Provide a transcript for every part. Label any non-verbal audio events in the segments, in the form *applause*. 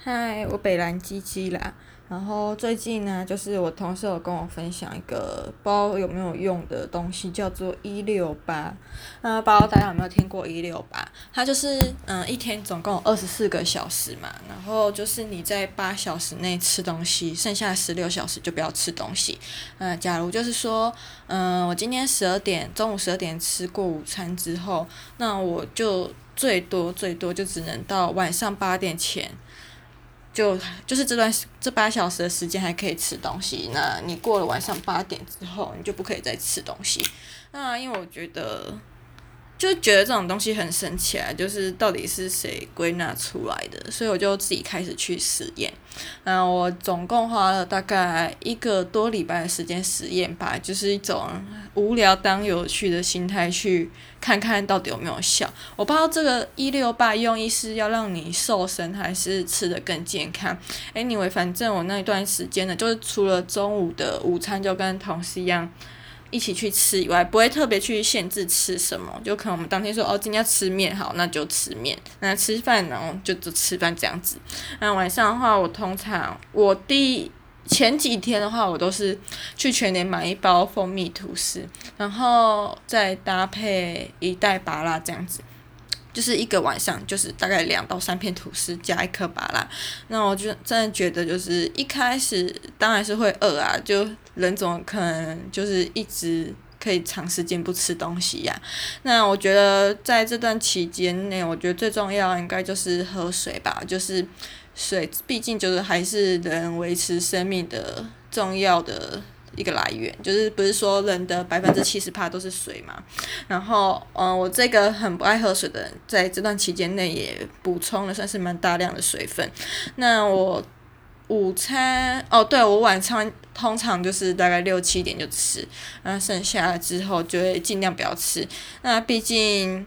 嗨，我北兰鸡鸡啦。然后最近呢，就是我同事有跟我分享一个包有没有用的东西，叫做一六八。那不知道大家有没有听过一六八？它就是嗯，一天总共二十四个小时嘛。然后就是你在八小时内吃东西，剩下十六小时就不要吃东西。嗯，假如就是说，嗯，我今天十二点中午十二点吃过午餐之后，那我就最多最多就只能到晚上八点前。就就是这段这八小时的时间还可以吃东西，那你过了晚上八点之后，你就不可以再吃东西。那因为我觉得。就觉得这种东西很神奇啊，就是到底是谁归纳出来的，所以我就自己开始去实验。嗯，我总共花了大概一个多礼拜的时间实验吧，就是一种无聊当有趣的心态去看看到底有没有效。我不知道这个一六八用意是要让你瘦身，还是吃得更健康。Anyway，反正我那一段时间呢，就是除了中午的午餐就跟同事一样。一起去吃以外，不会特别去限制吃什么，就可能我们当天说哦，今天要吃面，好，那就吃面。那吃饭然后，就就吃饭这样子。那晚上的话，我通常我第前几天的话，我都是去全年买一包蜂蜜吐司，然后再搭配一袋芭拉这样子。就是一个晚上，就是大概两到三片吐司加一颗芭乐。那我就真的觉得，就是一开始当然是会饿啊，就人总可能就是一直可以长时间不吃东西呀、那我觉得在这段期间内，我觉得最重要应该就是喝水吧，就是水，毕竟就是还是人维持生命的重要的。一个来源就是不是说人的百分之七十趴都是水嘛，然后嗯，我这个很不爱喝水的人，在这段期间内也补充了算是蛮大量的水分。那我午餐哦，对，我晚餐通常就是大概六七点就吃，那剩下之后就会尽量不要吃。那毕竟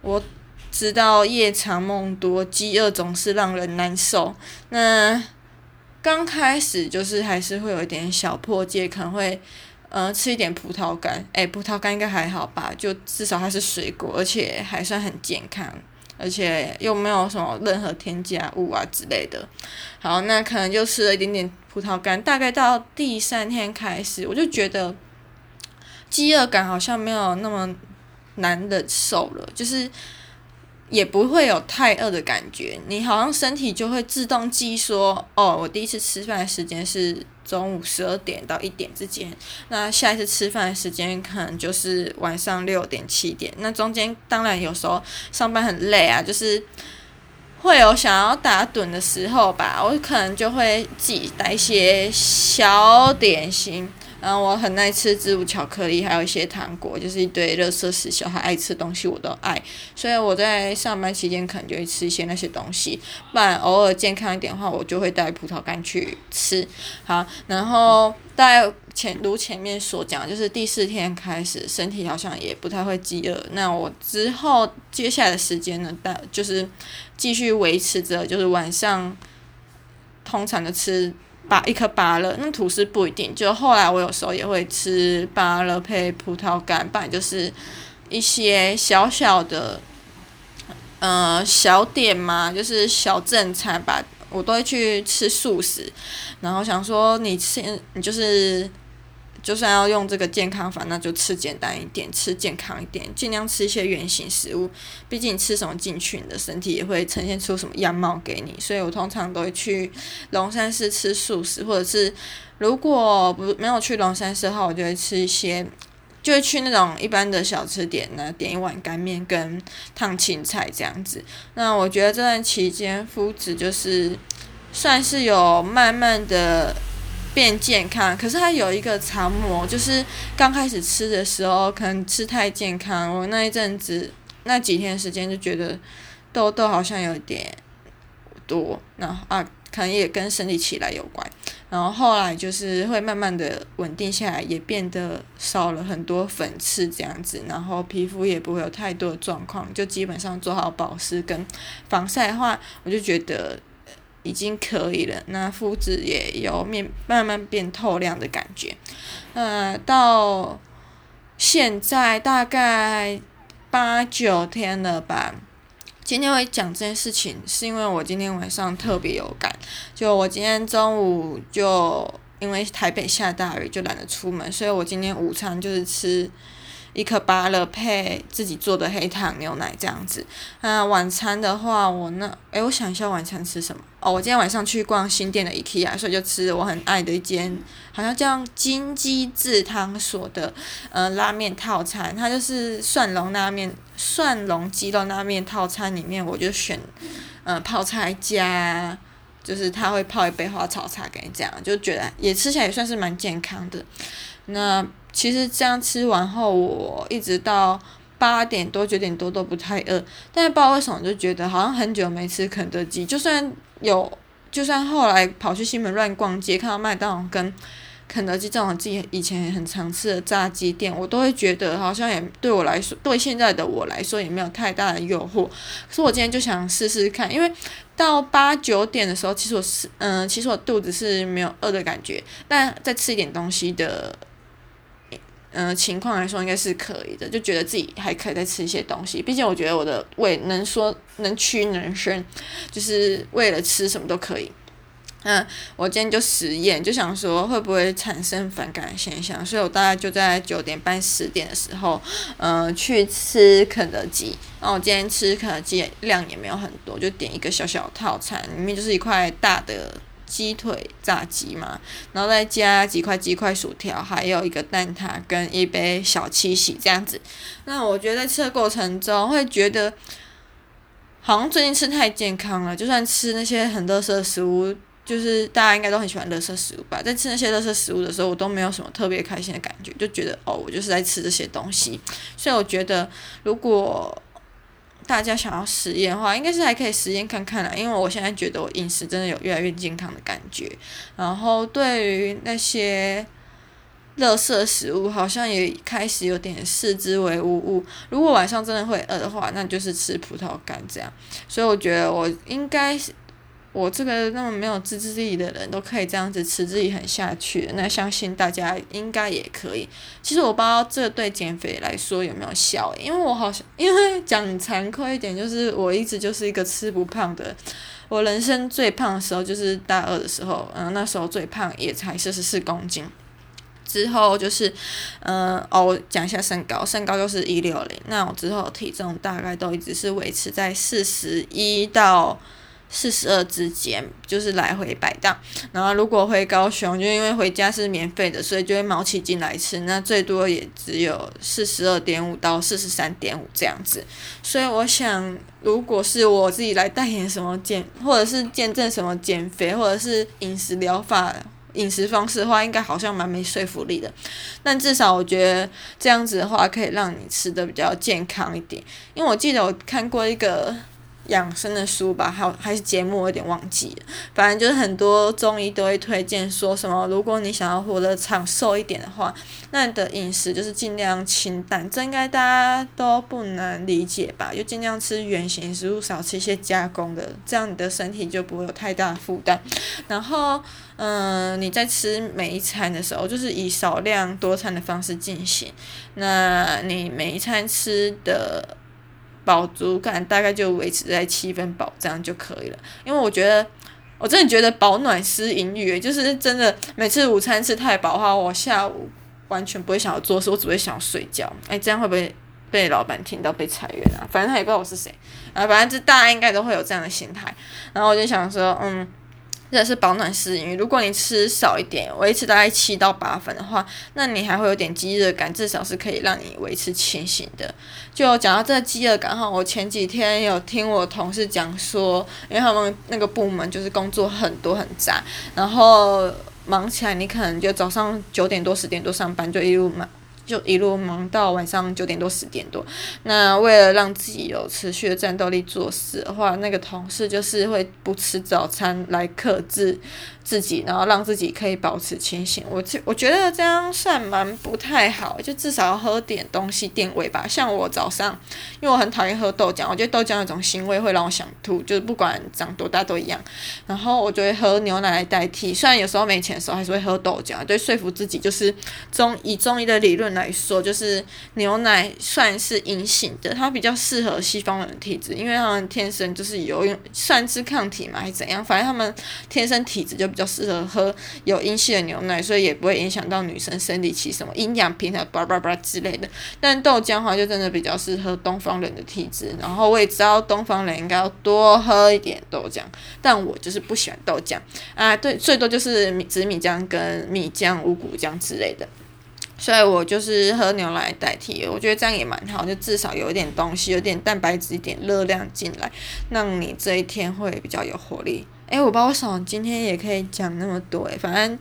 我知道夜长梦多，饥饿总是让人难受。那刚开始就是还是会有一点小破戒，可能会，呃，吃一点葡萄干，诶，葡萄干应该还好吧，就至少它是水果，而且还算很健康，而且又没有什么任何添加物啊之类的。好，那可能就吃了一点点葡萄干，大概到第三天开始，我就觉得饥饿感好像没有那么难忍受了，就是。也不会有太饿的感觉，你好像身体就会自动记说，哦，我第一次吃饭的时间是中午十二点到一点之间，那下一次吃饭的时间可能就是晚上六点七点，那中间当然有时候上班很累啊，就是会有想要打盹的时候吧，我可能就会自己带一些小点心。然后我很爱吃植物巧克力，还有一些糖果，就是一堆垃圾食，小孩爱吃东西我都爱。所以我在上班期间可能就会吃一些那些东西，不然偶尔健康一点的话，我就会带葡萄干去吃。好，然后大前如前面所讲，就是第四天开始身体好像也不太会饥饿。那我之后接下来的时间呢，大就是继续维持着，就是晚上通常的吃。把一颗芭乐，那吐司不一定。就后来我有时候也会吃芭乐配葡萄干，不然就是一些小小的，呃，小点嘛，就是小正餐吧。我都会去吃素食，然后想说你吃，你就是。就算要用这个健康法，那就吃简单一点，吃健康一点，尽量吃一些原型食物。毕竟吃什么进去，你的身体也会呈现出什么样貌给你。所以我通常都会去龙山寺吃素食，或者是如果不没有去龙山寺的话，我就会吃一些，就会去那种一般的小吃店呢，点一碗干面跟烫青菜这样子。那我觉得这段期间肤质就是算是有慢慢的。变健康，可是它有一个常模，就是刚开始吃的时候可能吃太健康，我那一阵子那几天时间就觉得痘痘好像有点多，然后啊，可能也跟生理期来有关，然后后来就是会慢慢的稳定下来，也变得少了很多粉刺这样子，然后皮肤也不会有太多的状况，就基本上做好保湿跟防晒的话，我就觉得。已经可以了，那肤质也有面慢慢变透亮的感觉。呃，到现在大概八九天了吧，今天会讲这件事情，是因为我今天晚上特别有感。就我今天中午就因为台北下大雨，就懒得出门，所以我今天午餐就是吃一颗芭乐配自己做的黑糖牛奶这样子。那晚餐的话，我那诶，我想一下晚餐吃什么？哦，我今天晚上去逛新店的 IKEA，所以就吃我很爱的一间，好像叫金鸡制汤所的呃拉面套餐，它就是蒜蓉拉面。蒜蓉鸡肉拉面套餐里面，我就选，呃，泡菜加，就是他会泡一杯花草茶给你，这样就觉得也吃起来也算是蛮健康的。那其实这样吃完后，我一直到八点多九点多都不太饿，但是不知道为什么就觉得好像很久没吃肯德基，就算有，就算后来跑去西门乱逛街，看到麦当劳跟。肯德基这种自己以前很常吃的炸鸡店，我都会觉得好像也对我来说，对现在的我来说也没有太大的诱惑。可是我今天就想试试看，因为到八九点的时候，其实我是嗯，其实我肚子是没有饿的感觉，但再吃一点东西的，嗯情况来说应该是可以的，就觉得自己还可以再吃一些东西。毕竟我觉得我的胃能说能屈能伸，就是为了吃什么都可以。嗯，我今天就实验，就想说会不会产生反感现象，所以我大概就在九点半十点的时候，嗯，去吃肯德基。然后我今天吃肯德基量也没有很多，就点一个小小套餐，里面就是一块大的鸡腿炸鸡嘛，然后再加几块鸡块薯条，还有一个蛋挞跟一杯小七喜这样子。那我觉得在吃的过程中会觉得，好像最近吃太健康了，就算吃那些很垃圾的食物。就是大家应该都很喜欢垃圾食物吧，在吃那些垃圾食物的时候，我都没有什么特别开心的感觉，就觉得哦，我就是在吃这些东西。所以我觉得，如果大家想要实验的话，应该是还可以实验看看啦。因为我现在觉得我饮食真的有越来越健康的感觉。然后对于那些垃圾食物，好像也开始有点视之为无物。如果晚上真的会饿的话，那就是吃葡萄干这样。所以我觉得我应该是。我这个那么没有自制力的人都可以这样子持之以恒下去，那相信大家应该也可以。其实我不知道这对减肥来说有没有效，因为我好像因为 *laughs* 讲惭愧一点，就是我一直就是一个吃不胖的。我人生最胖的时候就是大二的时候，嗯，那时候最胖也才四十四公斤。之后就是，嗯，哦，我讲一下身高，身高就是一六零。那我之后体重大概都一直是维持在四十一到。四十二之间，就是来回摆荡。然后如果回高雄，就因为回家是免费的，所以就会卯起劲来吃。那最多也只有四十二点五到四十三点五这样子。所以我想，如果是我自己来代言什么减，或者是见证什么减肥，或者是饮食疗法、饮食方式的话，应该好像蛮没说服力的。但至少我觉得这样子的话，可以让你吃得比较健康一点。因为我记得我看过一个。养生的书吧，还还是节目，我有点忘记了。反正就是很多中医都会推荐说什么，如果你想要活得长寿一点的话，那你的饮食就是尽量清淡。这应该大家都不难理解吧？就尽量吃原型食物，少吃一些加工的，这样你的身体就不会有太大的负担。然后，嗯、你在吃每一餐的时候，就是以少量多餐的方式进行。那你每一餐吃的。饱足感大概就维持在七分饱这样就可以了，因为我觉得我真的觉得饱暖思淫欲，就是真的每次午餐吃太饱的话，我下午完全不会想要做事，我只会想要睡觉。哎，这样会不会被老板听到被裁员啊？反正他也不知道我是谁，啊，反正这大家应该都会有这样的心态。然后我就想说，嗯。这是保暖思淫欲。如果你吃少一点，维持大概七到八分的话，那你还会有点饥饿感，至少是可以让你维持清醒的。就讲到这个饥饿感哈，我前几天有听我同事讲说，因为他们那个部门就是工作很多很杂，然后忙起来，你可能就早上九点多十点多上班，就一路忙。就一路忙到晚上九点多十点多，那为了让自己有持续的战斗力做事的话，那个同事就是会不吃早餐来克制自己，然后让自己可以保持清醒。我觉我觉得这样算蛮不太好，就至少要喝点东西垫胃吧。像我早上，因为我很讨厌喝豆浆，我觉得豆浆那种腥味会让我想吐，就是不管长多大都一样。然后我就会喝牛奶来代替，虽然有时候没钱的时候还是会喝豆浆，对，说服自己就是中以中医的理论来。来说，就是牛奶算是阴性的，它比较适合西方人的体质，因为他们天生就是有用算是抗体嘛，还是怎样，反正他们天生体质就比较适合喝有阴性的牛奶，所以也不会影响到女生生理期什么营养平衡叭叭叭之类的。但豆浆的话，就真的比较适合东方人的体质，然后我也知道东方人应该要多喝一点豆浆，但我就是不喜欢豆浆啊，对，最多就是紫米浆跟米浆、五谷浆之类的。所以我就是喝牛奶代替，我觉得这样也蛮好，就至少有一点东西，有点蛋白质，一点热量进来，让你这一天会比较有活力。诶、我不知道为什么今天也可以讲那么多诶，反正。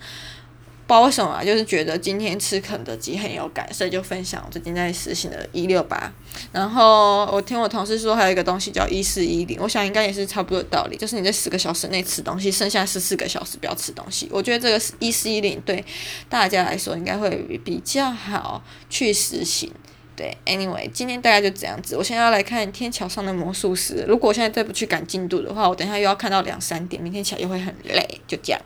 不知道为什么啊，就是觉得今天吃肯德基很有感，所以就分享我最近在实行的一六八。然后我听我同事说，还有一个东西叫一四一零，我想应该也是差不多的道理，就是你在十个小时内吃东西，剩下十四个小时不要吃东西。我觉得这个一四一零对大家来说应该会比较好去实行。对，anyway，今天大概就这样子。我现在要来看天桥上的魔术师，如果我现在再不去赶进度的话，我等一下又要看到两三点，明天起来又会很累。就这样。